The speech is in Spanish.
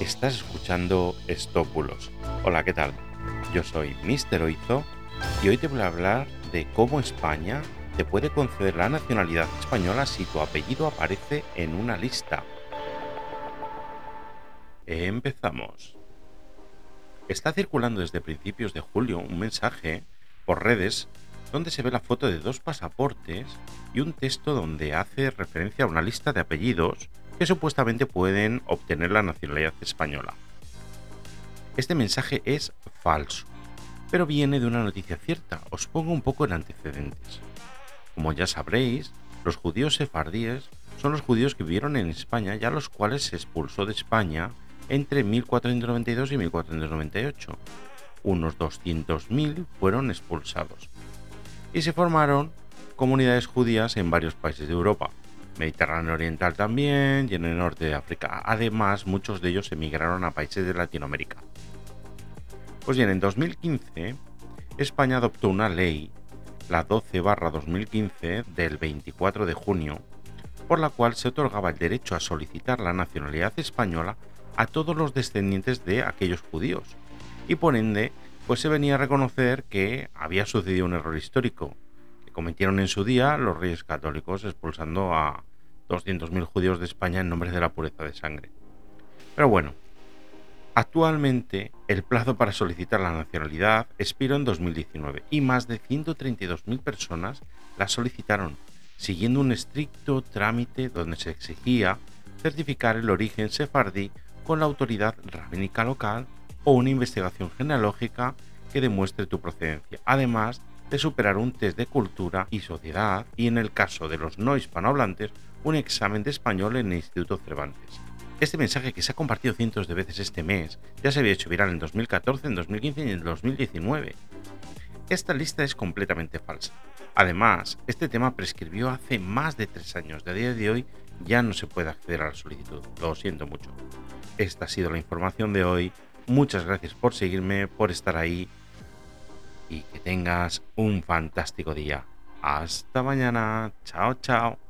Estás escuchando Estópulos. Hola, ¿qué tal? Yo soy Mister Oizo y hoy te voy a hablar de cómo España te puede conceder la nacionalidad española si tu apellido aparece en una lista. Empezamos. Está circulando desde principios de julio un mensaje por redes donde se ve la foto de dos pasaportes y un texto donde hace referencia a una lista de apellidos que supuestamente pueden obtener la nacionalidad española. Este mensaje es falso, pero viene de una noticia cierta. Os pongo un poco en antecedentes. Como ya sabréis, los judíos sefardíes son los judíos que vivieron en España y a los cuales se expulsó de España entre 1492 y 1498. Unos 200.000 fueron expulsados. Y se formaron comunidades judías en varios países de Europa, Mediterráneo Oriental también y en el norte de África. Además, muchos de ellos emigraron a países de Latinoamérica. Pues bien, en 2015, España adoptó una ley, la 12-2015, del 24 de junio, por la cual se otorgaba el derecho a solicitar la nacionalidad española a todos los descendientes de aquellos judíos. Y por ende, pues se venía a reconocer que había sucedido un error histórico, cometieron en su día los reyes católicos expulsando a 200.000 judíos de España en nombre de la pureza de sangre. Pero bueno, actualmente el plazo para solicitar la nacionalidad expiró en 2019 y más de 132.000 personas la solicitaron, siguiendo un estricto trámite donde se exigía certificar el origen sefardí con la autoridad rabínica local o una investigación genealógica que demuestre tu procedencia, además de superar un test de cultura y sociedad y en el caso de los no hispanohablantes un examen de español en el Instituto Cervantes. Este mensaje que se ha compartido cientos de veces este mes ya se había hecho viral en 2014, en 2015 y en 2019. Esta lista es completamente falsa. Además, este tema prescribió hace más de tres años. De a día de hoy ya no se puede acceder a la solicitud. Lo siento mucho. Esta ha sido la información de hoy. Muchas gracias por seguirme, por estar ahí y que tengas un fantástico día. Hasta mañana. Chao, chao.